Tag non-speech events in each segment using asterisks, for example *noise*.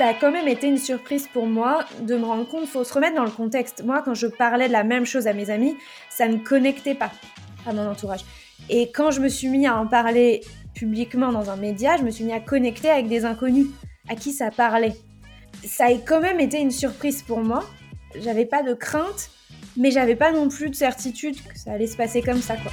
ça a quand même été une surprise pour moi de me rendre compte, faut se remettre dans le contexte. Moi, quand je parlais de la même chose à mes amis, ça ne connectait pas à mon entourage. Et quand je me suis mis à en parler publiquement dans un média, je me suis mis à connecter avec des inconnus à qui ça parlait. Ça a quand même été une surprise pour moi. J'avais pas de crainte, mais j'avais pas non plus de certitude que ça allait se passer comme ça, quoi.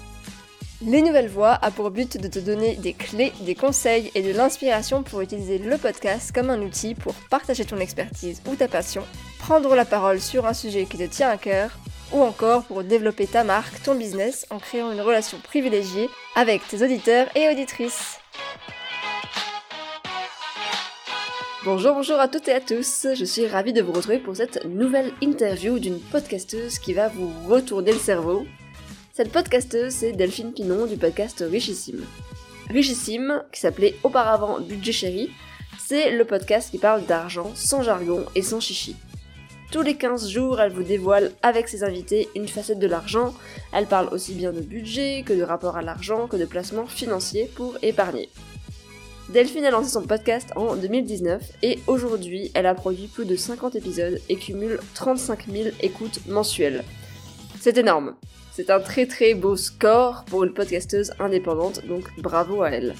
Les Nouvelles Voix a pour but de te donner des clés, des conseils et de l'inspiration pour utiliser le podcast comme un outil pour partager ton expertise ou ta passion, prendre la parole sur un sujet qui te tient à cœur, ou encore pour développer ta marque, ton business en créant une relation privilégiée avec tes auditeurs et auditrices. Bonjour, bonjour à toutes et à tous, je suis ravie de vous retrouver pour cette nouvelle interview d'une podcasteuse qui va vous retourner le cerveau, cette podcasteuse, c'est Delphine Pinon du podcast Richissime. Richissime, qui s'appelait auparavant Budget Chéri, c'est le podcast qui parle d'argent sans jargon et sans chichi. Tous les 15 jours, elle vous dévoile avec ses invités une facette de l'argent. Elle parle aussi bien de budget que de rapport à l'argent que de placement financier pour épargner. Delphine a lancé son podcast en 2019 et aujourd'hui, elle a produit plus de 50 épisodes et cumule 35 000 écoutes mensuelles. C'est énorme. C'est un très très beau score pour une podcasteuse indépendante, donc bravo à elle.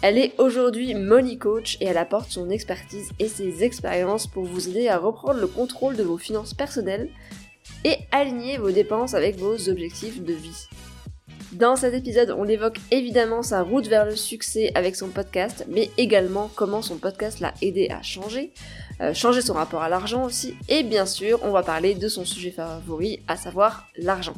Elle est aujourd'hui money coach et elle apporte son expertise et ses expériences pour vous aider à reprendre le contrôle de vos finances personnelles et aligner vos dépenses avec vos objectifs de vie. Dans cet épisode, on évoque évidemment sa route vers le succès avec son podcast, mais également comment son podcast l'a aidé à changer, euh, changer son rapport à l'argent aussi, et bien sûr, on va parler de son sujet favori, à savoir l'argent.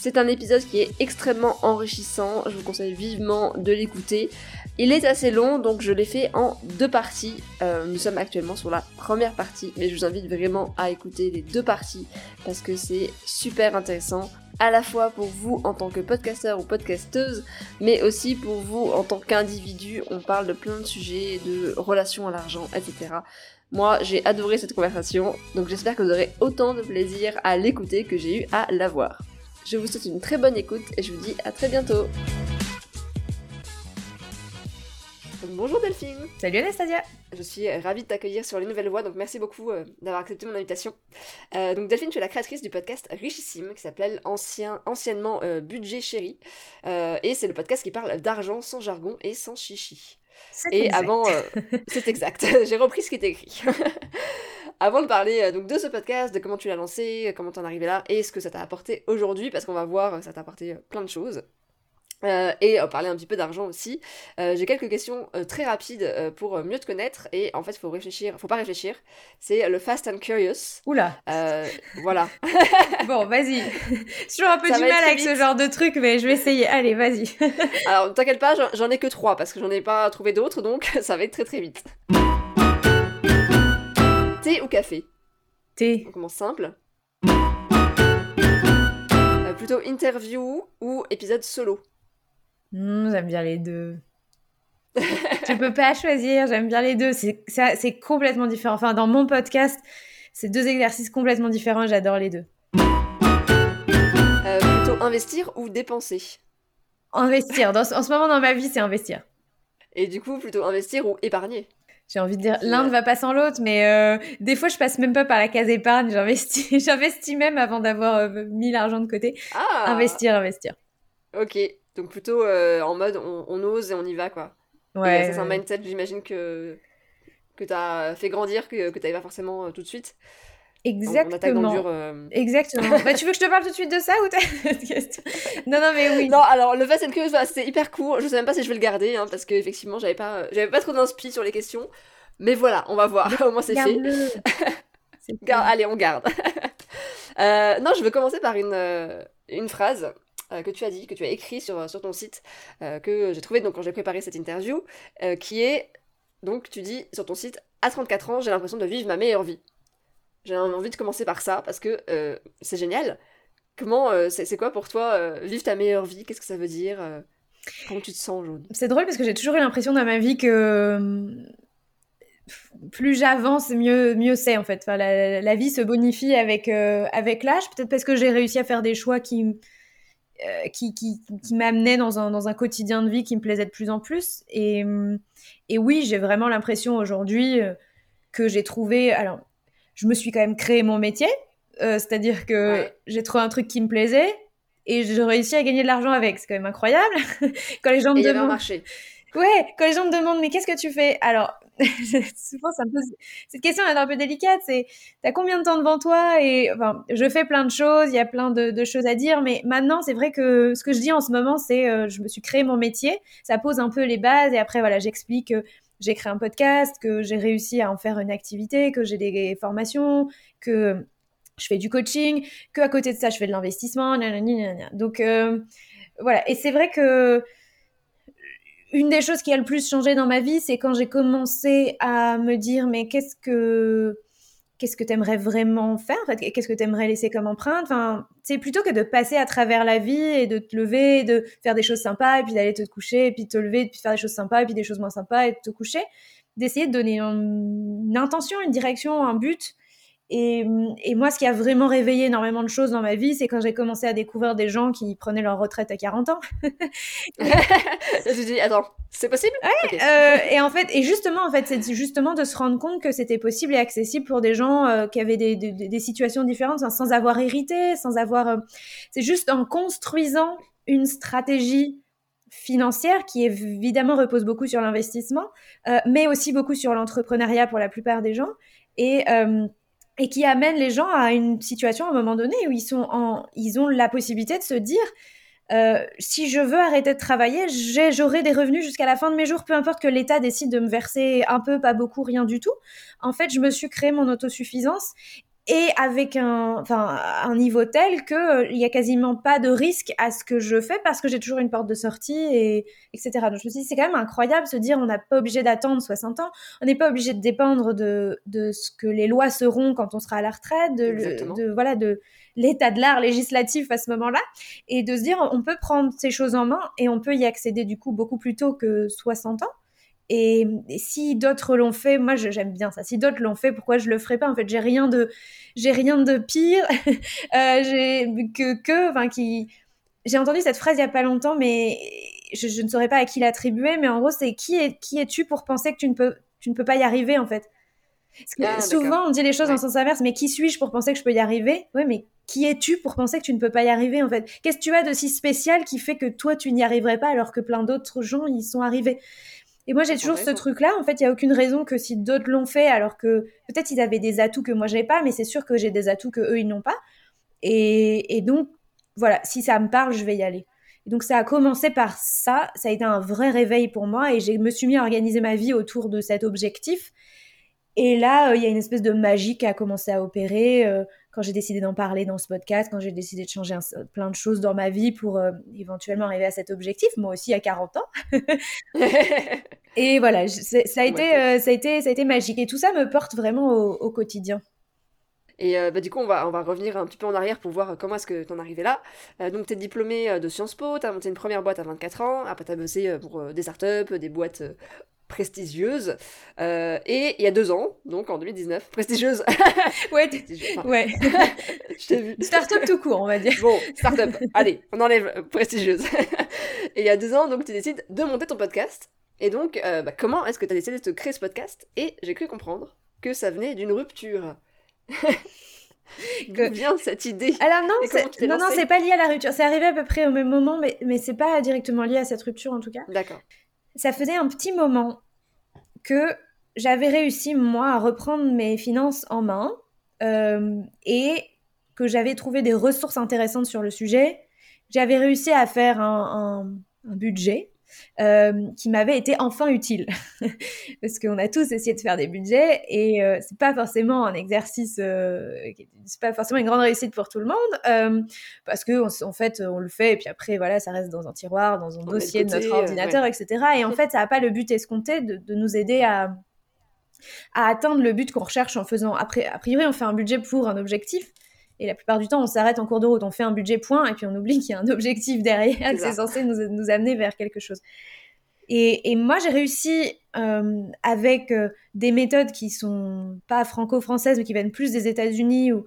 C'est un épisode qui est extrêmement enrichissant, je vous conseille vivement de l'écouter. Il est assez long, donc je l'ai fait en deux parties. Euh, nous sommes actuellement sur la première partie, mais je vous invite vraiment à écouter les deux parties parce que c'est super intéressant à la fois pour vous en tant que podcasteur ou podcasteuse, mais aussi pour vous en tant qu'individu. On parle de plein de sujets, de relations à l'argent, etc. Moi, j'ai adoré cette conversation, donc j'espère que vous aurez autant de plaisir à l'écouter que j'ai eu à la voir. Je vous souhaite une très bonne écoute et je vous dis à très bientôt. bonjour Delphine Salut Anastasia Je suis ravie de t'accueillir sur les nouvelles voix, donc merci beaucoup euh, d'avoir accepté mon invitation. Euh, donc Delphine, tu es la créatrice du podcast Richissime, qui s'appelle ancien, anciennement euh, Budget Chéri, et c'est le podcast qui parle d'argent sans jargon et sans chichi. Et avant, *laughs* c'est exact, *laughs* j'ai repris ce qui était écrit. *laughs* Avant de parler euh, donc de ce podcast, de comment tu l'as lancé, comment t'en es arrivé là et ce que ça t'a apporté aujourd'hui, parce qu'on va voir que ça t'a apporté euh, plein de choses. Euh, et parler un petit peu d'argent aussi. J'ai quelques questions très rapides pour mieux te connaître et en fait faut réfléchir, faut pas réfléchir. C'est le fast and curious. Oula. voilà. *laughs* bon, vas-y. J'ai toujours un peu du mal avec ce genre de truc, mais je vais essayer. Allez, vas-y. Alors t'inquiète pas, j'en ai que trois parce que j'en ai pas trouvé d'autres, donc *laughs* ça va être très très vite. Thé ou café Thé. On commence simple. Euh, plutôt interview ou épisode solo mmh, J'aime bien les deux. *laughs* tu peux pas choisir, j'aime bien les deux. C'est complètement différent. Enfin, dans mon podcast, c'est deux exercices complètement différents, j'adore les deux. Euh, plutôt investir ou dépenser Investir. en ce moment dans ma vie, c'est investir. Et du coup, plutôt investir ou épargner j'ai envie de dire, l'un ne va pas sans l'autre, mais euh, des fois, je passe même pas par la case épargne. J'investis, *laughs* j'investis même avant d'avoir euh, mis l'argent de côté. Ah investir, investir. Ok, donc plutôt euh, en mode on, ose et on y va, quoi. Ouais. c'est un mindset, j'imagine, que, que tu as fait grandir, que, que pas forcément tout de suite. Exactement. Exactement. *laughs* bah, tu veux que je te parle tout de suite de ça ou t'as *laughs* Non, non, mais oui. Non, alors le Fast and Curious, c'était hyper court. Je sais même pas si je vais le garder, hein, parce qu'effectivement, j'avais pas, j'avais pas trop d'inspi sur les questions. Mais voilà, on va voir. *laughs* Au moins, c'est fait. Allez, on garde. euh, non, je veux commencer par une, euh, une phrase euh, que tu as dit, que tu as écrit sur, sur ton site, euh, que j'ai trouvé donc, quand j'ai préparé cette interview, qui est, donc tu dis sur ton site, à 34 ans, j'ai l'impression de vivre ma meilleure vie. J'ai envie de commencer par ça parce que c'est génial. Comment, c'est quoi pour toi vivre ta meilleure vie? Qu'est-ce que ça veut dire Comment tu te sens aujourd'hui? C'est drôle parce que j'ai toujours eu l'impression dans ma vie que plus j'avance, mieux, mieux c'est en fait. Enfin, la, vie se bonifie avec, euh, avec l'âge, peut-être parce que j'ai réussi à faire des choix qui, euh, qui, qui, qui m'amenaient dans un, dans un quotidien de vie qui me plaisait de plus en plus. Et, et oui, j'ai vraiment l'impression aujourd'hui euh, que j'ai trouvé. Alors, je me suis quand même créé mon métier, c'est-à-dire que j'ai trouvé un truc qui me plaisait et j'ai réussi à gagner de l'argent avec. C'est quand même incroyable. *laughs* quand les gens me demandent. marché. Ouais, quand les gens me demandent mais qu'est-ce que tu fais? Alors, *laughs* souvent ça me cette question est un peu délicate, c'est t'as combien de temps devant toi? Et enfin, je fais plein de choses, il y a plein de, choses à dire, mais maintenant c'est vrai que ce que je dis en ce moment, c'est euh, je me suis créé mon métier, ça pose un peu les bases et après voilà, j'explique que j'ai créé un podcast, que j'ai réussi à en faire une activité, que j'ai des formations, que je fais du coaching, que à côté de ça je fais de l'investissement, donc euh, voilà. Et c'est vrai que une des choses qui a le plus changé dans ma vie, c'est quand j'ai commencé à me dire mais qu'est-ce que qu'est-ce que t'aimerais vraiment faire en fait Qu'est-ce que t'aimerais laisser comme empreinte? Enfin, c'est plutôt que de passer à travers la vie et de te lever, de faire des choses sympas et puis d'aller te coucher et puis te lever et puis faire des choses sympas et puis des choses moins sympas et te coucher, d'essayer de donner une intention, une direction, un but et, et, moi, ce qui a vraiment réveillé énormément de choses dans ma vie, c'est quand j'ai commencé à découvrir des gens qui prenaient leur retraite à 40 ans. *laughs* je dis, attends, c'est possible? Ouais, euh, Et en fait, et justement, en fait, c'est justement de se rendre compte que c'était possible et accessible pour des gens euh, qui avaient des, des, des, situations différentes, sans avoir hérité, sans avoir. Euh, c'est juste en construisant une stratégie financière qui évidemment repose beaucoup sur l'investissement, euh, mais aussi beaucoup sur l'entrepreneuriat pour la plupart des gens. Et et qui amène les gens à une situation à un moment donné où ils, sont ils ont la possibilité de se dire euh, si je veux arrêter de travailler, j'aurai des revenus jusqu'à la fin de mes jours, peu importe que l'État décide de me verser un peu, pas beaucoup, rien du tout. En fait, je me suis créé mon autosuffisance et avec un, enfin, un niveau tel que euh, il y a quasiment pas de risque à ce que je fais parce que j'ai toujours une porte de sortie et etc. Donc je me suis dit c'est quand même incroyable de se dire on n'a pas obligé d'attendre 60 ans, on n'est pas obligé de dépendre de, de ce que les lois seront quand on sera à la retraite, de, de voilà de l'état de l'art législatif à ce moment-là et de se dire on peut prendre ces choses en main et on peut y accéder du coup beaucoup plus tôt que 60 ans. Et, si d'autres l'ont fait, moi j'aime bien ça. Si d'autres l'ont fait, pourquoi je le ferais pas? En fait, j'ai rien de, j'ai rien de pire. *laughs* euh, que que, enfin qui. J'ai entendu cette phrase il y a pas longtemps, mais je, je ne saurais pas à qui l'attribuer. Mais en gros, c'est qui est qui es-tu pour penser que tu ne peux tu ne peux pas y arriver en fait? Ah, souvent, on dit les choses en sens inverse, mais qui suis-je pour penser que je peux y arriver? Oui, mais qui es-tu pour penser que tu ne peux pas y arriver en fait? Qu'est-ce que tu as de si spécial qui fait que toi tu n'y arriverais pas alors que plein d'autres gens y sont arrivés? Et moi, j'ai toujours ce truc-là. En fait, il n'y a aucune raison que si d'autres l'ont fait, alors que peut-être ils avaient des atouts que moi, j'ai pas, mais c'est sûr que j'ai des atouts que eux, ils n'ont pas. Et, donc, voilà, si ça me parle, je vais y aller. donc, ça a commencé par ça. Ça a été un vrai réveil pour moi et je me suis mis à organiser ma vie autour de cet objectif. Et là, euh, il y a une espèce de magie qui a commencé à opérer. Euh, quand j'ai décidé d'en parler dans ce podcast, quand j'ai décidé de changer plein de choses dans ma vie pour euh, éventuellement arriver à cet objectif, moi aussi à 40 ans. *laughs* et voilà, ça a, été, euh, ça, a été, ça a été magique. Et tout ça me porte vraiment au, quotidien. Et euh, bah, du coup, on va, on va revenir un petit peu en arrière pour voir comment est-ce que tu en es arrivé là. donc, tu es diplômé de Sciences Po, tu as monté une première boîte à 24 ans, après tu as bossé pour des startups, des boîtes prestigieuse. Euh, et il y a deux ans, donc en 2019, prestigieuse. *laughs* ouais, ouais. *laughs* je t'ai vu. Startup tout court, on va dire. Bon, startup. Allez, on enlève euh, prestigieuse. *laughs* et il y a deux ans, donc tu décides de monter ton podcast. Et donc, euh, bah, comment est-ce que tu as décidé de te créer ce podcast? Et j'ai cru comprendre que ça venait d'une rupture. D'où vient cette idée? Alors non, c'est, non, non, c'est pas lié à la rupture. C'est arrivé à peu près au même moment, mais, mais c'est pas directement lié à cette rupture en tout cas. D'accord ça faisait un petit moment que j'avais réussi, moi, à reprendre mes finances en main euh, et que j'avais trouvé des ressources intéressantes sur le sujet. J'avais réussi à faire un budget euh, qui m'avait été enfin utile. *laughs* Parce qu'on a tous essayé de faire des budgets et euh, c'est pas forcément un exercice, euh, c'est pas forcément une grande réussite pour tout le monde. parce que en fait, on le fait et puis après, voilà, ça reste dans un tiroir, dans un dossier de, notre ordinateur, etc. Et en fait, ça n'a pas le but escompté de, de nous aider à à atteindre le but qu'on recherche en faisant. Après, a priori, on fait un budget pour un objectif. Et la plupart du temps, on s'arrête en cours de route, on fait un budget point, et puis on oublie qu'il y a un objectif derrière, que c'est censé nous, nous, amener vers quelque chose. Et, et moi, j'ai réussi euh, avec euh, des méthodes qui sont pas franco-françaises, mais qui viennent plus des États-Unis, ou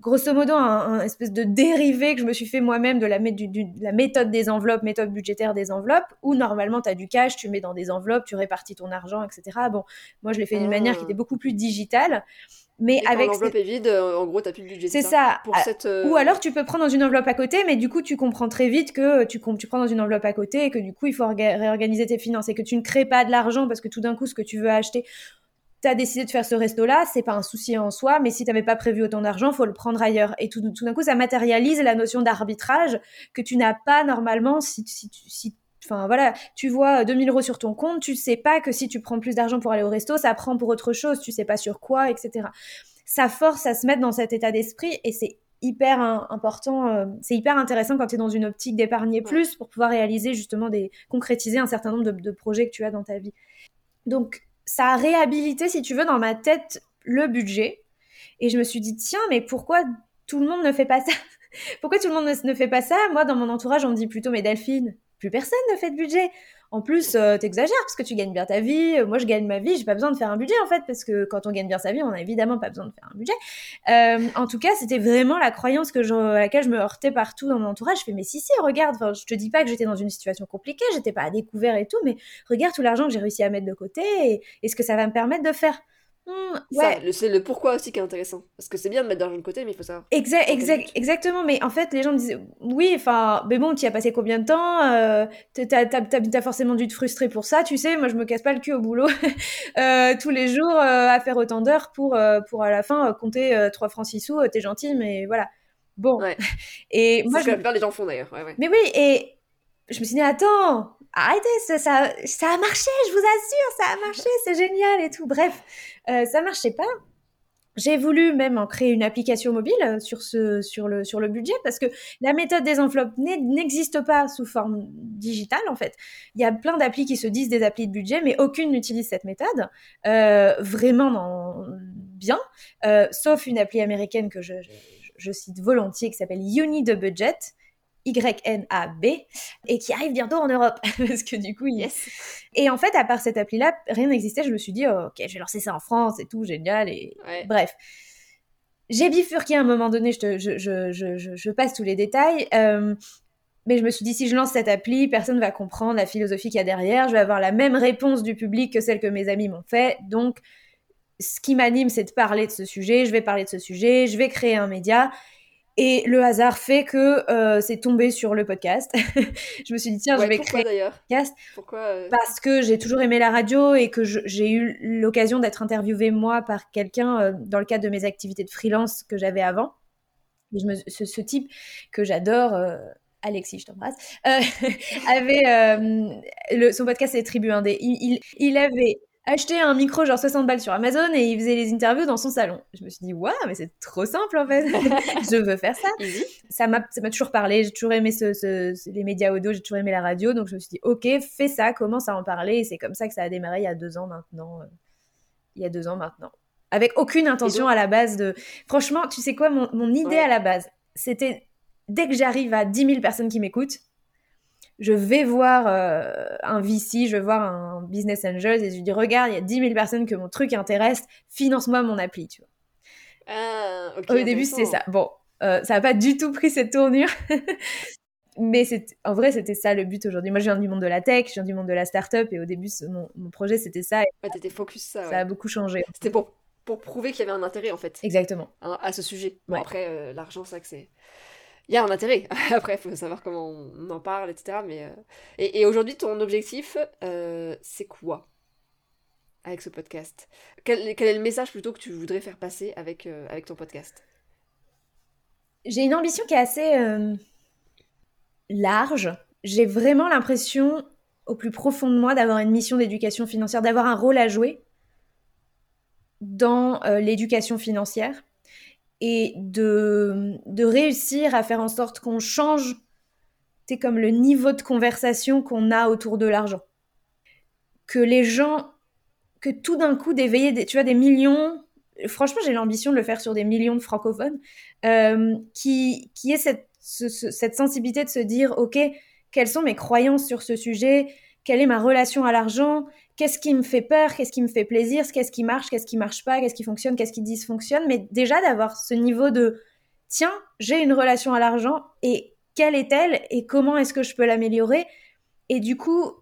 grosso modo un, espèce de dérivé que je me suis fait moi-même de la, la, méthode des enveloppes, méthode budgétaire des enveloppes, où normalement tu as du cash, tu mets dans des enveloppes, tu répartis ton argent, etc. Bon, moi je l'ai fait d'une manière qui était beaucoup plus digitale. Mais avec l'enveloppe est vide, en gros, t'as plus de budget. C'est ça. Pour ah, cette, euh, Ou alors tu peux prendre dans une enveloppe à côté, mais du coup tu comprends très vite que tu, tu prends dans une enveloppe à côté et que du coup il faut réorganiser tes finances et que tu ne crées pas de l'argent parce que tout d'un coup ce que tu veux acheter tu as décidé de faire ce resto-là, c'est pas un souci en soi, mais si tu n'avais pas prévu autant d'argent, faut le prendre ailleurs. Et tout, d'un coup, ça matérialise la notion d'arbitrage que tu n'as pas normalement si, si, si Enfin voilà, tu vois 2000 euros sur ton compte, tu sais pas que si tu prends plus d'argent pour aller au resto, ça prend pour autre chose, tu sais pas sur quoi, etc. Ça force à se mettre dans cet état d'esprit et c'est hyper important, euh, c'est hyper intéressant quand tu es dans une optique d'épargner plus pour pouvoir réaliser justement des, concrétiser un certain nombre de, de projets que tu as dans ta vie. Donc ça a réhabilité, si tu veux, dans ma tête le budget. Et je me suis dit, tiens, mais pourquoi tout le monde ne fait pas ça? *laughs* Pourquoi tout le monde ne, fait pas ça? Moi, dans mon entourage, on me dit plutôt, mais Delphine, plus personne ne fait de budget. En plus, euh, t'exagères parce que tu gagnes bien ta vie. Moi, je gagne ma vie. J'ai pas besoin de faire un budget en fait parce que quand on gagne bien sa vie, on a évidemment pas besoin de faire un budget. Euh, en tout cas, c'était vraiment la croyance que à laquelle je me heurtais partout dans mon entourage. Je fais mais si si, regarde. Enfin, je te dis pas que j'étais dans une situation compliquée. J'étais pas à découvert et tout, mais regarde tout l'argent que j'ai réussi à mettre de côté et ce que ça va me permettre de faire. Hmm, ouais. C'est le pourquoi aussi qui est intéressant. Parce que c'est bien de mettre de l'argent de côté, mais il faut savoir. Exact, exact, exactement. Mais en fait, les gens me disent Oui, enfin, mais bon, tu y as passé combien de temps euh, T'as as, forcément dû te frustrer pour ça. Tu sais, moi, je me casse pas le cul au boulot *laughs* euh, tous les jours euh, à faire autant d'heures pour, euh, pour à la fin compter 3 francs 6 sous. T'es gentil, mais voilà. Bon. *laughs* Et moi, je. Que les gens font d'ailleurs. Mais oui, et je me suis dit Attends arrêtez, ça, ça, a marché, je vous assure, ça a marché, c'est génial et tout. Bref, euh, ça marchait pas. J'ai voulu même en créer une application mobile euh, sur, ce, sur, le, sur le budget parce que la méthode des enveloppes n'existe pas sous forme digitale en fait. Il y a plein d'applis qui se disent des applis de budget, mais aucune n'utilise cette méthode euh, vraiment bien, sauf une appli américaine que je, je, cite volontiers qui s'appelle Uni Budget, YNAB et qui arrive bientôt en Europe *laughs* parce que du coup yes. et en fait à part cette appli là rien n'existait. Je me suis dit oh, ok je vais lancer ça en France et tout génial et bref. J'ai bifurqué à un moment donné je, te, je, je, je, je, passe tous les détails euh, mais je me suis dit si je lance cette appli personne va comprendre la philosophie qu'il y a derrière. Je vais avoir la même réponse du public que celle que mes amis m'ont fait. Donc ce qui m'anime c'est de parler de ce sujet. Je vais parler de ce sujet. Je vais créer un média et le hasard fait que euh, c'est tombé sur le podcast. *laughs* je me suis dit, tiens, je vais créer un podcast. Pourquoi euh, Parce que j'ai toujours aimé la radio et que j'ai eu l'occasion d'être interviewée, moi, par quelqu'un euh, dans le cadre de mes activités de freelance que j'avais avant. Et je me, ce, type que j'adore, Alexis, je t'embrasse, *laughs* avait. Le, son podcast, c'est Tribu Indé. Il, il, il avait acheté un micro genre 60 balles sur Amazon et il faisait les interviews dans son salon. Je me suis dit, waouh, mais c'est trop simple en fait. *laughs* je veux faire ça. ça m'a toujours parlé. J'ai toujours aimé ce, les médias audio, j'ai toujours aimé la radio. Donc je me suis dit, ok, fais ça, commence à en parler. Et c'est comme ça que ça a démarré il y a deux ans maintenant. Euh, il y a deux ans maintenant. Avec aucune intention à la base de. Franchement, tu sais quoi, mon, idée à la base, c'était dès que j'arrive à 10 000 personnes qui m'écoutent, je vais voir euh, un VC, je vais voir un business angel et je lui dis regarde, il y a 10 000 personnes que mon truc intéresse, finance-moi mon appli, tu vois. Ah, Au début, c'était ça. Bon, euh, ça n'a pas du tout pris cette tournure. *laughs* Mais en vrai, c'était ça le but aujourd'hui. Moi, je viens du monde de la tech, je viens du monde de la startup, et au début, mon, projet, c'était ça. Ouais, t'étais focus ça. Ça a beaucoup changé. C'était pour, pour prouver qu'il y avait un intérêt, en fait. Exactement. À, ce sujet. après, euh, l'argent, c'est que c'est il y a un intérêt. *laughs* Après, il faut savoir comment on en parle, etc. Mais, euh, Et, aujourd'hui, ton objectif, euh, c'est quoi avec ce podcast? Quel, est le message plutôt que tu voudrais faire passer avec, euh, avec ton podcast? J'ai une ambition qui est assez large. J'ai vraiment l'impression, au plus profond de moi, d'avoir une mission d'éducation financière, d'avoir un rôle à jouer dans l'éducation financière et de, de réussir à faire en sorte qu'on change, c'est comme le niveau de conversation qu'on a autour de l'argent. Que les gens que tout d'un coup d'éveiller, des, tu vois, des millions. Franchement, j'ai l'ambition de le faire sur des millions de francophones, euh, qui qui est cette cette sensibilité de se dire, ok, quelles sont mes croyances sur ce sujet, quelle est ma relation à l'argent, qu'est-ce qui me fait peur, qu'est-ce qui me fait plaisir, qu'est-ce qui marche, qu'est-ce qui marche pas, qu'est-ce qui fonctionne, qu'est-ce qui dysfonctionne, mais déjà d'avoir ce niveau de tiens, j'ai une relation à l'argent et quelle est-elle et comment est-ce que je peux l'améliorer? Et du coup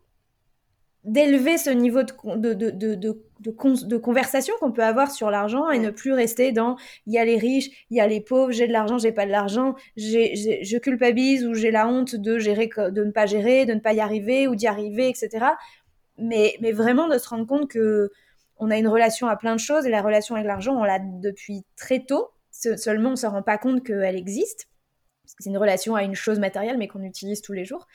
d'élever ce niveau de, de, de, de conversation qu'on peut avoir sur l'argent et ne plus rester dans il y a les riches, il y a les pauvres, j'ai de l'argent, j'ai pas de l'argent, je culpabilise ou j'ai la honte de gérer, de ne pas gérer, de ne pas y arriver ou d'y arriver, etc. Mais, mais vraiment de se rendre compte que on a une relation à plein de choses et la relation avec l'argent, on l'a depuis très tôt. Seulement, on se rend pas compte qu'elle existe. C'est une relation à une chose matérielle, mais qu'on utilise tous les jours.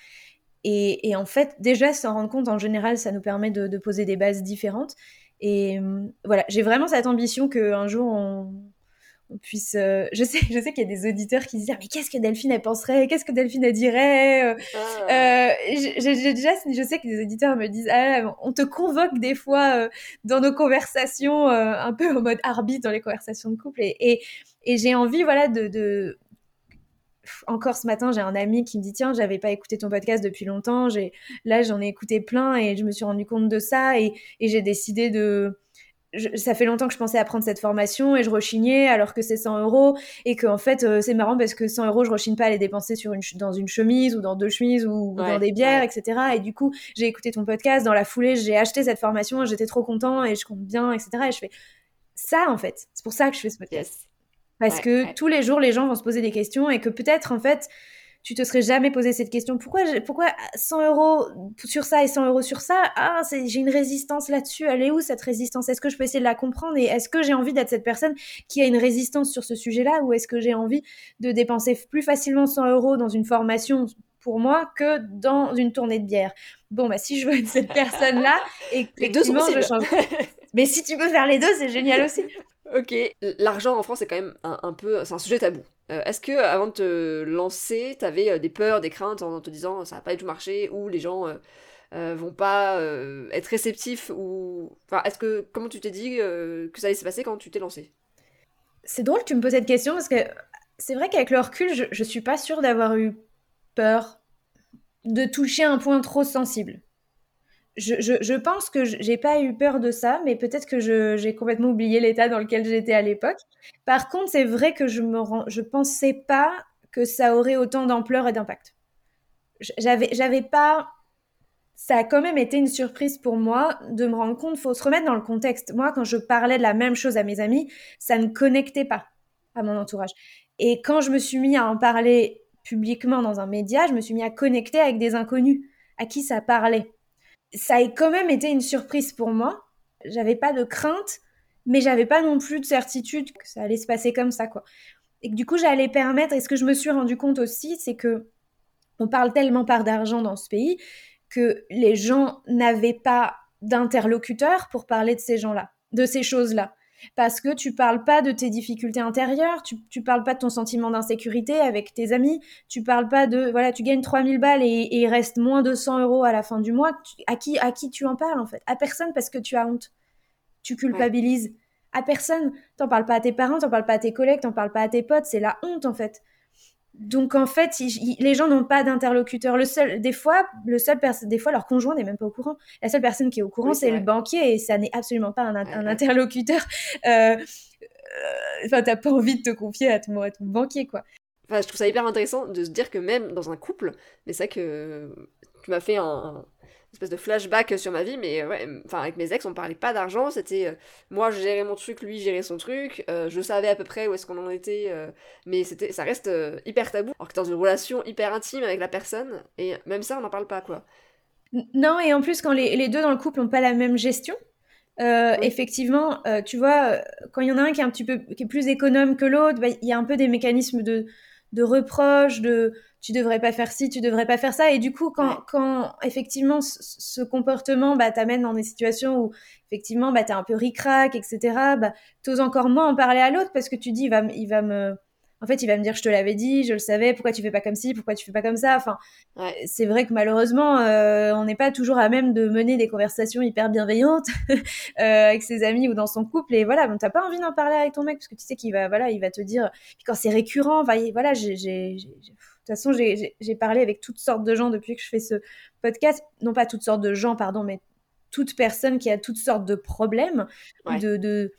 Et, en fait, déjà, s'en rendre compte, en général, ça nous permet de, poser des bases différentes. Et voilà, j'ai vraiment cette ambition qu'un jour, on, puisse. Euh, *laughs* je sais, je sais qu'il y a des auditeurs qui disent ah, mais qu'est-ce que Delphine elle penserait, qu'est-ce que Delphine elle dirait? Euh, ah. j'ai déjà, je sais que des auditeurs me disent ah, on te convoque des fois dans nos conversations, un peu en mode arbitre dans les conversations de couple, et, et, j'ai envie voilà de, encore ce matin, j'ai un ami qui me dit tiens, j'avais pas écouté ton podcast depuis longtemps. J'ai là, j'en ai écouté plein et je me suis rendu compte de ça et, j'ai décidé de ça fait longtemps que je pensais à prendre cette formation et je rechignais alors que c'est 100 euros et que en fait euh, c'est marrant parce que 100 euros je rechigne pas à les dépenser sur une dans une chemise ou dans deux chemises ou dans des bières etc et du coup j'ai écouté ton podcast. Dans la foulée j'ai acheté cette formation j'étais trop content et je compte bien etc et je fais ça en fait. C'est pour ça que je fais ce podcast. Parce que tous les jours, les gens vont se poser des questions et que peut-être, en fait, tu te serais jamais posé cette question. Pourquoi, pourquoi 100 euros sur ça et 100 euros sur ça? Ah, j'ai une résistance là-dessus. Elle est où cette résistance? Est-ce que je peux essayer de la comprendre? Et est-ce que j'ai envie d'être cette personne qui a une résistance sur ce sujet-là? Ou est-ce que j'ai envie de dépenser plus facilement 100 euros dans une formation pour moi que dans une tournée de bière? Bon, bah si je veux être cette *laughs* personne-là, et effectivement, je change. Mais si tu peux faire les deux, c'est génial aussi. *laughs* Ok, l'argent en France est quand même un, peu, c'est un sujet tabou. Euh, est-ce que avant de te lancer, t'avais euh, des peurs, des craintes en te disant ça va pas du tout marcher ou les gens euh, vont pas être réceptifs ou, enfin, est-ce que comment tu t'es dit que ça allait se passer quand tu t'es lancé? C'est drôle que tu me poses cette question parce que c'est vrai qu'avec le recul, je, je suis pas sûre d'avoir eu peur de toucher un point trop sensible je, pense que j'ai pas eu peur de ça, mais peut-être que j'ai complètement oublié l'état dans lequel j'étais à l'époque. Par contre, c'est vrai que je me je pensais pas que ça aurait autant d'ampleur et d'impact. J'avais, j'avais pas. Ça a quand même été une surprise pour moi de me rendre compte. Faut se remettre dans le contexte. Moi, quand je parlais de la même chose à mes amis, ça ne connectait pas à mon entourage. Et quand je me suis mis à en parler publiquement dans un média, je me suis mis à connecter avec des inconnus à qui ça parlait ça a quand même été une surprise pour moi. J'avais pas de crainte, mais j'avais pas non plus de certitude que ça allait se passer comme ça, quoi. Et que du coup, j'allais permettre, et ce que je me suis rendu compte aussi, c'est que on parle tellement pas d'argent dans ce pays que les gens n'avaient pas d'interlocuteur pour parler de ces gens-là, de ces choses-là parce que tu parles pas de tes difficultés intérieures, tu, tu parles pas de ton sentiment d'insécurité avec tes amis, tu parles pas de, voilà, tu gagnes 3000 balles et, il reste moins de 100 euros à la fin du mois, à, qui, à qui tu en parles en fait? À personne parce que tu as honte. Tu culpabilises. À personne. T'en parles pas à tes parents, t'en parles pas à tes collègues, t'en parles pas à tes potes, c'est la honte en fait. Donc en fait, les gens n'ont pas d'interlocuteur. Le seul, des fois, le seul des fois leur conjoint n'est même pas au courant. La seule personne qui est au courant, c'est le banquier et ça n'est absolument pas un, interlocuteur. *laughs* Euh, euh, enfin, t'as pas envie de te confier à ton, banquier, quoi. Enfin, je trouve ça hyper intéressant de se dire que même dans un couple, mais c'est que tu m'as fait un, espèce de flashback sur ma vie, mais ouais, enfin avec mes ex, on parlait pas d'argent, c'était euh, moi je gérais mon truc, lui gérait son truc, euh, je savais à peu près où est-ce qu'on en était, euh, mais c'était, ça reste hyper tabou, alors que dans une relation hyper intime avec la personne, et même ça on n'en parle pas quoi. Non, et en plus quand les, les deux dans le couple n'ont pas la même gestion, effectivement, tu vois, quand il y en a un qui est un petit peu qui est plus économe que l'autre, bah, il y a un peu des mécanismes de, de reproche, de tu devrais pas faire ci, tu devrais pas faire ça. Et du coup, quand, quand effectivement ce, comportement bah, t'amène dans des situations où effectivement bah, es un peu ric-rac, etc., bah, t'oses encore moins en parler à l'autre parce que tu dis, il va, il va me. En fait, il va me dire, je te l'avais dit, je le savais, pourquoi tu fais pas comme ci, pourquoi tu fais pas comme ça? Enfin, c'est vrai que malheureusement, euh, on n'est pas toujours à même de mener des conversations hyper bienveillantes *laughs* euh, avec ses amis ou dans son couple. Et voilà, bon, t'as pas envie d'en parler avec ton mec parce que tu sais qu'il va, voilà, il va te dire. Puis quand c'est récurrent, voilà, j'ai, de toute façon, j'ai parlé avec toutes sortes de gens depuis que je fais ce podcast. Non pas toutes sortes de gens, pardon, mais toute personne qui a toutes sortes de problèmes, de, de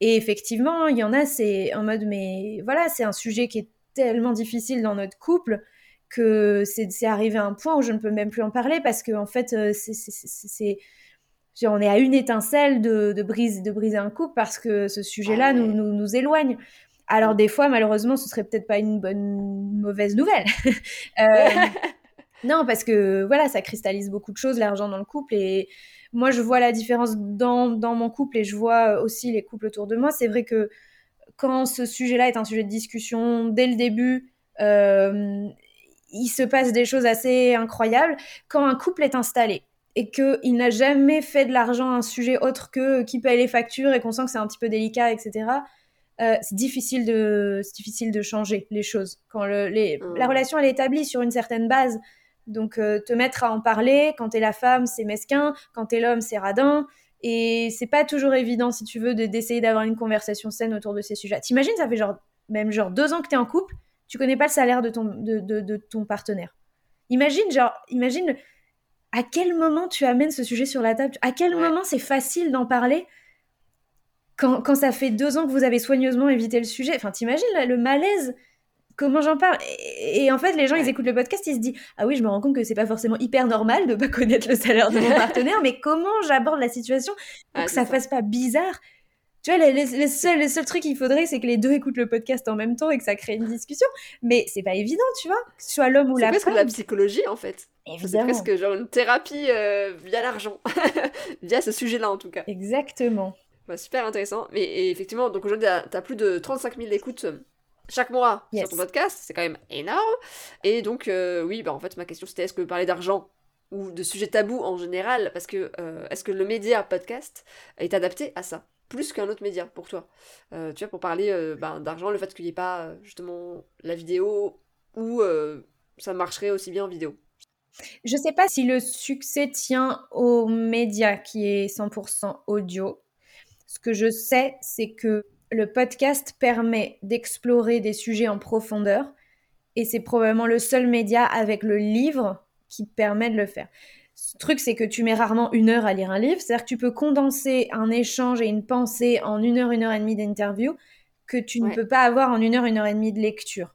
et effectivement, il y en a, c'est en mode, mais voilà, c'est un sujet qui est tellement difficile dans notre couple que c'est arrivé à un point où je ne peux même plus en parler parce que en fait, euh, c'est on est à une étincelle de, de, brise, de briser un couple parce que ce sujet-là ah nous, nous, nous, éloigne. Alors des fois, malheureusement, ce serait peut-être pas une bonne mauvaise nouvelle. *laughs* euh, *laughs* non, parce que voilà, ça cristallise beaucoup de choses, l'argent dans le couple et moi, je vois la différence dans, dans mon couple et je vois aussi les couples autour de moi. C'est vrai que quand ce sujet-là est un sujet de discussion dès le début, euh, il se passe des choses assez incroyables. Quand un couple est installé et qu'il n'a jamais fait de l'argent un sujet autre que qui paye les factures et qu'on sent que c'est un petit peu délicat, etc., euh, c'est difficile, de, difficile de changer les choses. Quand le, les, mmh. la relation elle est établie sur une certaine base, donc, euh, te mettre à en parler, quand t'es la femme, c'est mesquin, quand t'es l'homme, c'est radin. Et c'est pas toujours évident, si tu veux, d'essayer d'avoir une conversation saine autour de ces sujets. T'imagines, ça fait genre, même genre deux ans que t'es en couple, tu connais pas le salaire de ton, de, ton partenaire. Imagine, genre, imagine à quel moment tu amènes ce sujet sur la table, à quel moment c'est facile d'en parler quand, quand, ça fait deux ans que vous avez soigneusement évité le sujet. Enfin, t'imagines le malaise comment j'en parle et, en fait, les gens, ils écoutent le podcast, ils se disent Ah oui, je me rends compte que c'est pas forcément hyper normal de pas connaître le salaire de mon *laughs* partenaire, mais comment j'aborde la situation pour ah, que ça, fasse pas bizarre? Tu vois, les, les, seuls, les seuls trucs qu'il faudrait, c'est que les deux écoutent le podcast en même temps et que ça crée une discussion. Mais c'est pas évident, tu vois, que ce soit l'homme ou la femme. C'est presque de la psychologie, en fait. C'est presque genre une thérapie euh, via l'argent. *laughs* via ce sujet-là, en tout cas. Exactement. Bah, super intéressant. Mais effectivement, donc aujourd'hui, t'as plus de 35 000 écoutes chaque mois sur ton podcast, c'est quand même énorme. Et donc, euh, oui, bah, en fait, ma question c'était est-ce que parler d'argent ou de sujets tabous en général, parce que euh, est-ce que le média podcast est adapté à ça plus qu'un autre média pour toi? Euh, Tu vois, pour parler bah, d'argent, le fait qu'il n'y ait pas justement la vidéo ou ça marcherait aussi bien en vidéo je sais pas si le succès tient au média qui est 100% audio. Ce que je sais, c'est que le podcast permet d'explorer des sujets en profondeur et c'est probablement le seul média avec le livre qui permet de le faire. Ce truc, c'est que tu mets rarement une heure à lire un livre, c'est-à-dire que tu peux condenser un échange et une pensée en une heure, une heure et demie d'interview que tu ne peux pas avoir en une heure, une heure et demie de lecture.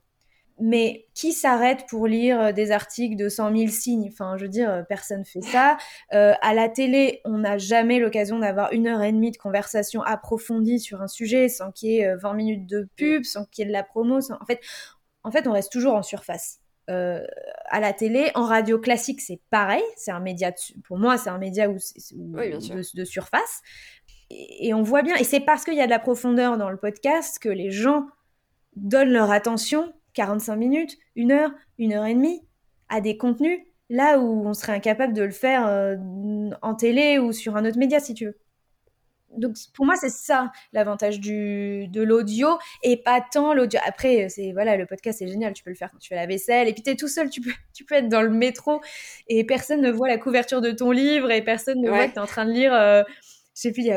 Mais qui s'arrête pour lire euh, des articles de 100 000 signes? Enfin, je veux dire, euh, personne fait ça. Euh, à la télé, on n'a jamais l'occasion d'avoir une heure et demie de conversation approfondie sur un sujet sans qu'il y ait 20 minutes de pub, sans qu'il y ait de la promo. En, fait, en fait, on reste toujours en surface. à la télé, en radio classique, c'est pareil. C'est un média, pour moi, c'est un média où, de, de, surface. Et, et on voit bien, et c'est parce qu'il y a de la profondeur dans le podcast que les gens donnent leur attention 45 minutes, une heure, une heure et demie à des contenus, là où on serait incapable de le faire euh, en télé ou sur un autre média, si tu veux. Donc pour moi c'est ça l'avantage du de l'audio et pas tant l'audio. Après c'est voilà le podcast c'est génial, tu peux le faire quand tu fais la vaisselle et puis tu es tout seul, tu peux *laughs* tu peux être dans le métro et personne ne voit la couverture de ton livre et personne ne voit que tu es en train de lire euh, je sais plus,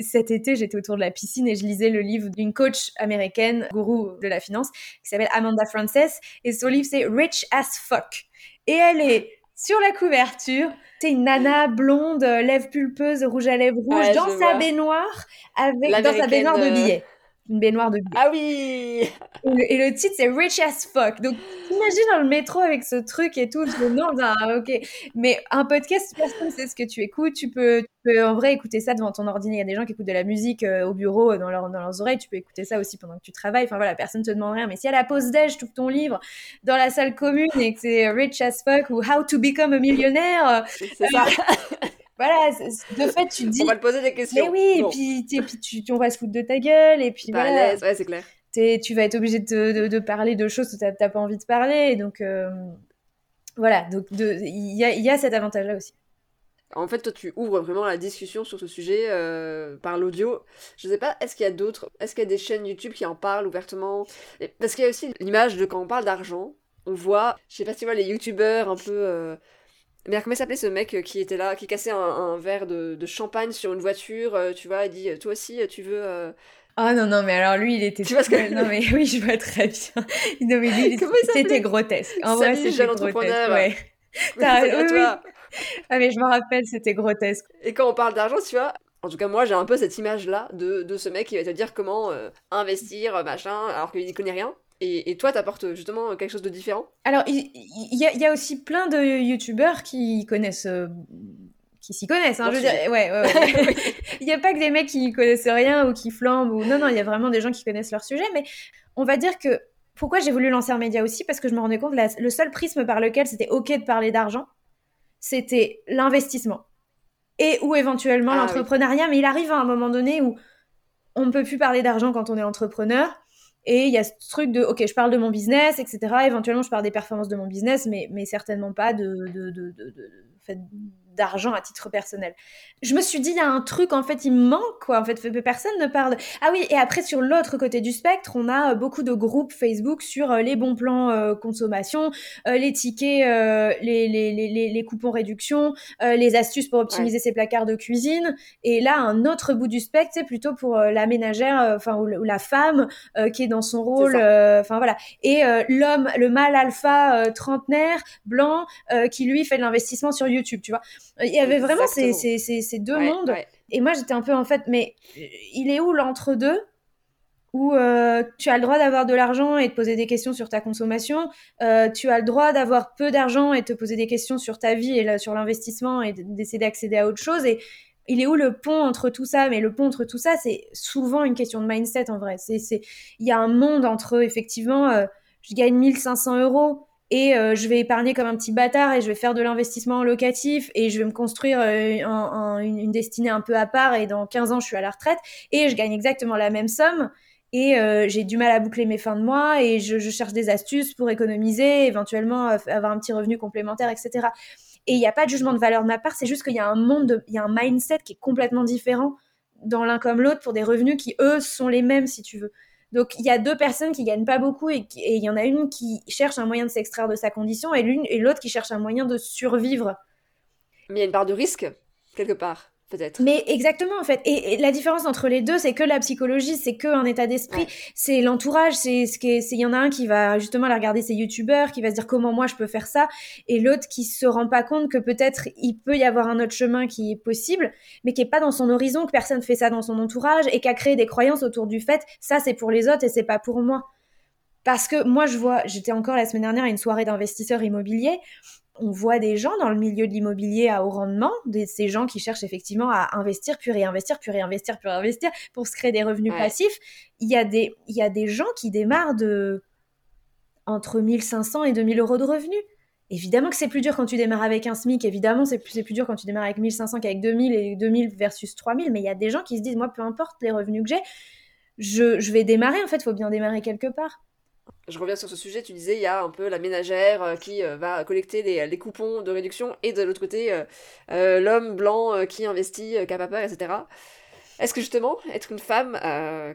cet été, j'étais autour de la piscine et je lisais le livre d'une coach américaine, gourou de la finance, qui s'appelle Amanda Frances. Et son livre, c'est Rich as Fuck. Et elle est sur la couverture. C'est une nana blonde, lèvres pulpeuses, rouge à lèvres rouge, dans sa baignoire, avec, dans sa baignoire de euh, billets une baignoire de Ah oui et le, titre, c'est Rich as fuck. Donc, imagine dans le métro avec ce truc et tout. Je non, ok. Mais un podcast, personne ne sait ce que tu écoutes. Tu peux, tu peux, en vrai écouter ça devant ton ordinateur. Il y a des gens qui écoutent de la musique euh, au bureau, euh, dans, leur, dans leurs oreilles. Tu peux écouter ça aussi pendant que tu travailles. Enfin voilà, personne te demande rien. Mais si à la pause déj, tu ton livre dans la salle commune et que c'est Rich as fuck ou How to become a millionaire. C'est ça. *laughs* voilà, de fait, tu dis. On va te poser des questions. Mais oui, et puis, et puis tu, on va se foutre de ta gueule, et puis voilà. ouais, c'est clair. tu vas être obligé de, de, parler de choses que tu n'as pas envie de parler, donc euh, voilà, donc il y a, y a cet avantage-là aussi. En fait, toi, tu ouvres vraiment la discussion sur ce sujet euh, par l'audio. Je sais pas, est-ce qu'il y a d'autres, est-ce qu'il y a des chaînes YouTube qui en parlent ouvertement? Parce qu'il y a aussi l'image de quand on parle d'argent, on voit, je sais pas si tu vois les YouTubeurs un peu. Euh... Mais comment s'appelait ce mec qui était là, qui cassait un, verre de, champagne sur une voiture, euh, tu vois, il dit Toi aussi, tu veux. Ah non, non, mais alors lui, il était. Tu vois ce que. Non, mais *laughs* oui, je vois très bien. *laughs* Non, mais lui, c'était grotesque. En vrai, c'était grotesque. Ouais. *laughs* oui, ah mais je me rappelle, c'était grotesque. Et quand on parle d'argent, tu vois, en tout cas moi j'ai un peu cette image-là de, de, ce mec qui va te dire comment euh, investir, machin, alors qu'il n'y connaît rien. Et, et toi, t'apportes justement quelque chose de différent? Alors, il y, y, a aussi plein de youtubeurs qui connaissent... Euh, qui s'y connaissent, hein, je veux dire, ouais, ouais, ouais. *laughs* *laughs* il n'y a pas que des mecs qui connaissent rien ou qui flambent, ou non, non, il y a vraiment des gens qui connaissent leur sujet, mais on va dire que pourquoi j'ai voulu lancer un média aussi Parce que je me rendais compte que le seul prisme par lequel c'était OK de parler d'argent, c'était l'investissement. Et ou éventuellement ah l'entrepreneuriat, mais il arrive à un moment donné où on ne peut plus parler d'argent quand on est entrepreneur. Et il y a ce truc de, ok, je parle de mon business, etc. Éventuellement, je parle des performances de mon business, mais, mais certainement pas de, de, d'argent à titre personnel. Je me suis dit, il y a un truc, en fait, il manque, quoi. En fait, personne ne parle. Ah oui, et après, sur l'autre côté du spectre, on a euh, beaucoup de groupes Facebook sur euh, les bons plans euh, consommation, les tickets, les, les, les, les, coupons réduction, les astuces pour optimiser ses placards de cuisine. Et là, un autre bout du spectre, c'est plutôt pour la ménagère, enfin, ou, la femme qui est dans son rôle, enfin, voilà. Et l'homme, le mâle alpha trentenaire, blanc, qui lui fait de l'investissement sur YouTube, tu vois. Il y avait vraiment ces, ces, ces, deux mondes. Et moi, j'étais un peu en fait, mais il est où l'entre-deux où euh, tu as le droit d'avoir de l'argent et de poser des questions sur ta consommation, euh, tu as le droit d'avoir peu d'argent et de te poser des questions sur ta vie et sur l'investissement et d'essayer d'accéder à autre chose. Et il est où le pont entre tout ça? Mais le pont entre tout ça, c'est souvent une question de mindset en vrai. C'est, il y a un monde entre effectivement, euh, je gagne 1500 euros et euh, je vais épargner comme un petit bâtard et je vais faire de l'investissement locatif et je vais me construire euh, une, destinée un peu à part et dans 15 ans je suis à la retraite et je gagne exactement la même somme et euh, j'ai du mal à boucler mes fins de mois et je, je cherche des astuces pour économiser, éventuellement avoir un petit revenu complémentaire, etc. Et il n'y a pas de jugement de valeur de ma part, c'est juste qu'il y a un monde, il y a un mindset qui est complètement différent dans l'un comme l'autre pour des revenus qui, eux, sont les mêmes, si tu veux. Donc il y a deux personnes qui gagnent pas beaucoup et il y en a une qui cherche un moyen de s'extraire de sa condition et l'une et l'autre qui cherche un moyen de survivre. Mais il y a une part de risque quelque part peut-être. Mais exactement, en fait. Et, la différence entre les deux, c'est que la psychologie, c'est que un état d'esprit, c'est l'entourage, c'est ce qui il y en a un qui va justement aller regarder ses youtubeurs, qui va se dire comment moi je peux faire ça, et l'autre qui se rend pas compte que peut-être il peut y avoir un autre chemin qui est possible, mais qui est pas dans son horizon, que personne fait ça dans son entourage, et qui a créé des croyances autour du fait, ça c'est pour les autres et c'est pas pour moi. Parce que moi, je vois, j'étais encore la semaine dernière à une soirée d'investisseurs immobiliers on voit des gens dans le milieu de l'immobilier à haut rendement, des, ces gens qui cherchent effectivement à investir, puis réinvestir, puis réinvestir, puis réinvestir pour se créer des revenus passifs. Il y, a des, il y a des gens qui démarrent de entre 1500 et 2000 euros de revenus. Évidemment que c'est plus dur quand tu démarres avec un SMIC, évidemment c'est plus, plus dur quand tu démarres avec 1500 qu'avec 2000 et 2000 versus 3000, mais il y a des gens qui se disent, moi peu importe les revenus que j'ai, je, je vais démarrer, en fait, il faut bien démarrer quelque part je reviens sur ce sujet, tu disais, il y a un peu la ménagère euh, qui euh, va collecter les, coupons de réduction et de l'autre côté, euh, l'homme blanc qui investit, qui a pas peur, etc. Est-ce que justement, être une femme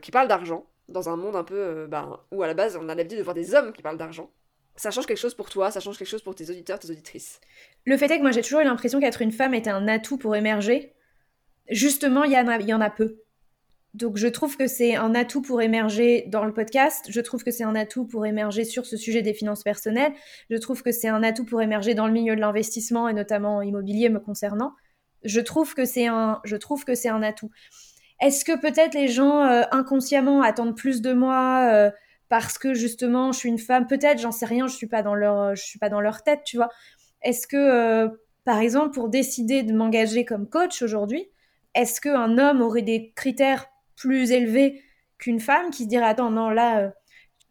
qui parle d'argent, dans un monde un peu ben, où à la base on a l'habitude de voir des hommes qui parlent d'argent, ça change quelque chose pour toi, ça change quelque chose pour tes auditeurs, tes auditrices? Le fait est que moi j'ai toujours eu l'impression qu'être une femme était un atout pour émerger. Justement, il y, y en a peu. Donc je trouve que c'est un atout pour émerger dans le podcast, je trouve que c'est un atout pour émerger sur ce sujet des finances personnelles, je trouve que c'est un atout pour émerger dans le milieu de l'investissement et notamment immobilier me concernant. Je trouve que c'est un je trouve que c'est un atout. Est-ce que peut-être les gens euh, inconsciemment attendent plus de moi euh, parce que justement je suis une femme? Peut-être, j'en sais rien, je suis pas dans leur je suis pas dans leur tête, tu vois. Est-ce que euh, par exemple pour décider de m'engager comme coach aujourd'hui, est-ce qu'un homme aurait des critères plus élevé qu'une femme qui se dirait attends non là euh,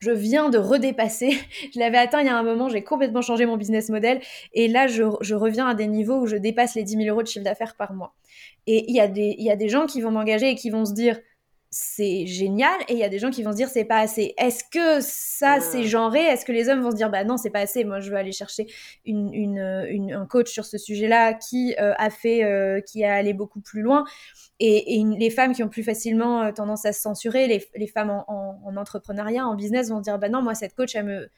je viens de redépasser. *laughs* Je l'avais atteint il y a un moment j'ai complètement changé mon business model. Et là je, reviens à des niveaux où je dépasse les 10 000 euros de chiffre d'affaires par mois. Et il y il y a des gens qui vont m'engager et qui vont se dire c'est génial et il y a des gens qui vont se dire c'est pas assez. Est-ce que ça c'est genré? Est-ce que les hommes vont se dire bah non c'est pas assez Moi je veux aller chercher une, une, un coach sur ce sujet-là qui euh, a fait euh, qui a allé beaucoup plus loin et, et les femmes qui ont plus facilement euh, tendance à se censurer, les, les femmes en, en, en, entrepreneuriat, en business vont dire bah non moi cette coach elle me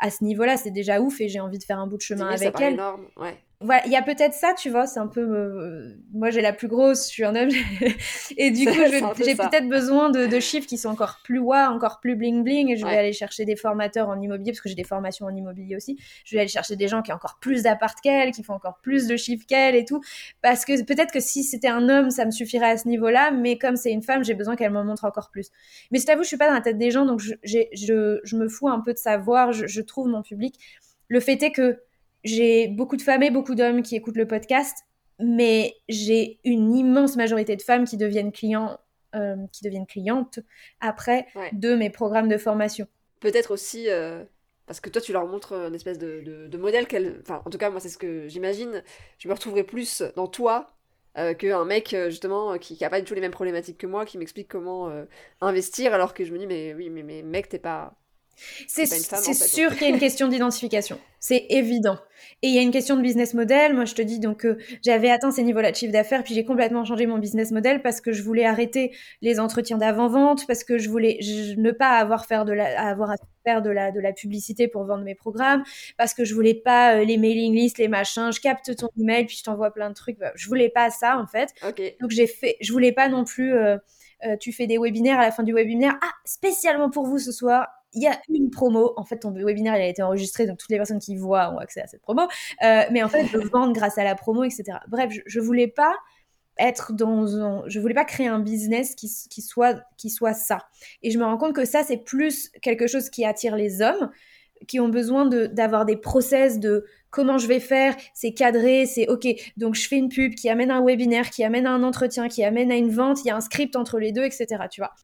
à ce niveau-là c'est déjà ouf et j'ai envie de faire un bout de chemin avec elle. Énorme. Ouais voilà, il y a peut-être ça, tu vois, c'est un peu. Euh, moi, j'ai la plus grosse, je suis un homme. *laughs* et du coup, j'ai peut-être besoin de, de, chiffres qui sont encore plus wa, encore plus bling-bling. Et je vais aller chercher des formateurs en immobilier, parce que j'ai des formations en immobilier aussi. Je vais aller chercher des gens qui ont encore plus d'appart qu'elle, qui font encore plus de chiffres qu'elle et tout. Parce que peut-être que si c'était un homme, ça me suffirait à ce niveau-là. Mais comme c'est une femme, j'ai besoin qu'elle m'en montre encore plus. Mais je t'avoue, je suis pas dans la tête des gens, donc je, je, je me fous un peu de savoir. Je, je trouve mon public. Le fait est que j'ai beaucoup de femmes et beaucoup d'hommes qui écoutent le podcast, mais j'ai une immense majorité de femmes qui deviennent clients, euh, qui deviennent clientes après de mes programmes de formation. Peut-être aussi euh, parce que toi tu leur montres une espèce de, modèle qu'elle, enfin en tout cas moi c'est ce que j'imagine. Je me retrouverai plus dans toi euh, qu'un mec justement qui n'a pas du tout les mêmes problématiques que moi, qui m'explique comment investir, alors que je me dis mais oui mais, mais mec t'es pas c'est sûr qu'il y a une question d'identification. C'est évident. Et il y a une question de business model. Moi, je te dis donc euh, j'avais atteint ces niveaux-là de chiffre d'affaires, puis j'ai complètement changé mon business model parce que je voulais arrêter les entretiens d'avant-vente, parce que je voulais ne pas avoir, faire de la, avoir à faire de la, de la publicité pour vendre mes programmes, parce que je voulais pas euh, les mailing lists, les machins. Je capte ton email, puis je t'envoie plein de trucs. Bah, je voulais pas ça, en fait. Donc, j'ai fait, je voulais pas non plus. Euh, tu fais des webinaires à la fin du webinaire. Ah, spécialement pour vous ce soir, il y a une promo. En fait, ton webinaire, il a été enregistré, donc toutes les personnes qui voient ont accès à cette promo. Euh, mais en fait, je vends grâce à la promo, etc. Bref, je, je voulais pas être dans un... je voulais pas créer un business qui, soit qui soit ça et je me rends compte que ça c'est plus quelque chose qui attire les hommes qui ont besoin d'avoir des process de comment je vais faire, c'est cadré, c'est ok. Donc je fais une pub qui amène un webinaire, qui amène un entretien, qui amène à une vente, il y a un script entre les deux, etc. Tu vois.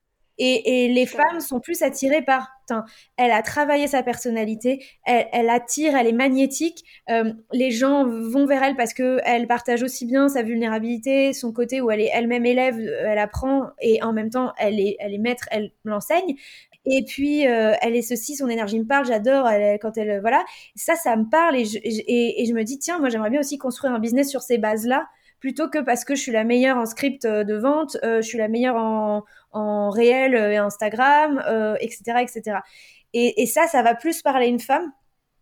Et, les femmes sont plus attirées par, elle a travaillé sa personnalité, elle, attire, elle est magnétique. Euh, les gens vont vers elle parce que elle partage aussi bien sa vulnérabilité, son côté où elle est elle-même élève, elle apprend et en même temps elle est, elle est maître, elle l'enseigne. Et puis euh, elle est ceci, son énergie me parle, j'adore elle, quand elle voilà. Ça, ça me parle et je, et je me dis tiens, moi j'aimerais bien aussi construire un business sur ces bases là plutôt que parce que je suis la meilleure en script euh, de vente, euh, je suis la meilleure en, en réel et Instagram, etc., euh, etc. Et, et, ça, ça va plus parler à une femme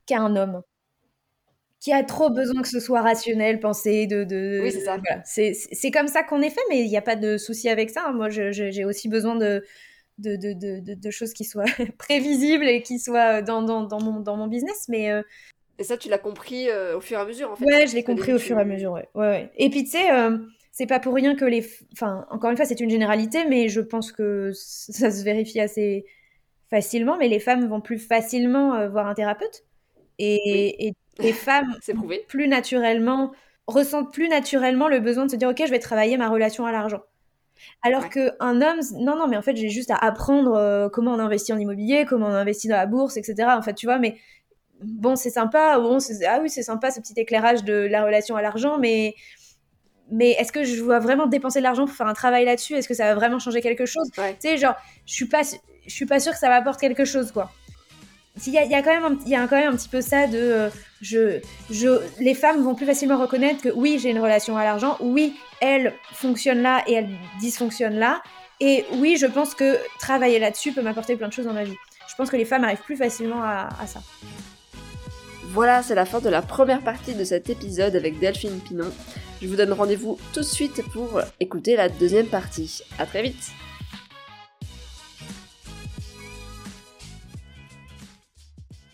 qu'à un homme qui a trop besoin que ce soit rationnel, pensé, de... de oui, c'est ça. C'est comme ça qu'on est fait, mais il n'y a pas de souci avec ça. Moi, j'ai aussi besoin de, de, de, de, choses qui soient *laughs* prévisibles et qui soient dans, dans, dans, mon, dans mon business. Mais, et ça, tu l'as compris euh, au fur et à mesure, en fait. Ouais, je l'ai compris au fur et à mesure, ouais. ouais, ouais. Et puis, tu sais, euh, c'est pas pour rien que les. Enfin, encore une fois, c'est une généralité, mais je pense que ça se vérifie assez facilement. Mais les femmes vont plus facilement euh, voir un thérapeute. Et, et les *laughs* femmes, prouvé. plus naturellement, ressentent plus naturellement le besoin de se dire Ok, je vais travailler ma relation à l'argent. Alors que qu'un homme, non, non, mais en fait, j'ai juste à apprendre comment on investit en immobilier, comment on investit dans la bourse, etc. En fait, tu vois, mais bon, c'est sympa, bon, ah oui, c'est sympa ce petit éclairage de la relation à l'argent, mais, mais est-ce que je dois vraiment dépenser de l'argent pour faire un travail là-dessus? Est-ce que ça va vraiment changer quelque chose? Tu sais, genre, je suis pas, je suis pas sûre que ça va apporter quelque chose, quoi. Il y a, y a, quand même un, il y a quand même un petit peu ça de euh, je, je, les femmes vont plus facilement reconnaître que oui j'ai une relation à l'argent oui elle fonctionne là et elle dysfonctionne là et oui je pense que travailler là-dessus peut m'apporter plein de choses dans ma vie. Je pense que les femmes arrivent plus facilement à, à ça voilà, c'est la fin de la première partie de cet épisode avec Delphine Pinon. Je vous donne rendez-vous tout de suite pour écouter la deuxième partie. À très vite